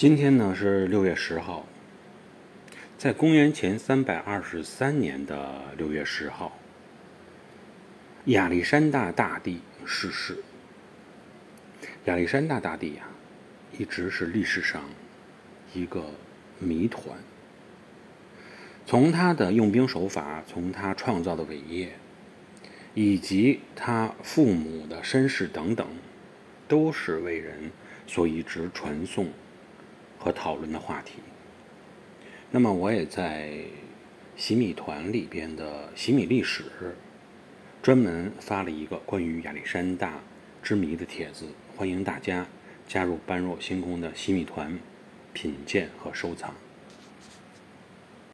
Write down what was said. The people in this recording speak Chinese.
今天呢是六月十号，在公元前三百二十三年的六月十号，亚历山大大帝逝世。亚历山大大帝呀，一直是历史上一个谜团。从他的用兵手法，从他创造的伟业，以及他父母的身世等等，都是为人所一直传颂。和讨论的话题。那么，我也在洗米团里边的洗米历史专门发了一个关于亚历山大之谜的帖子，欢迎大家加入般若星空的洗米团，品鉴和收藏。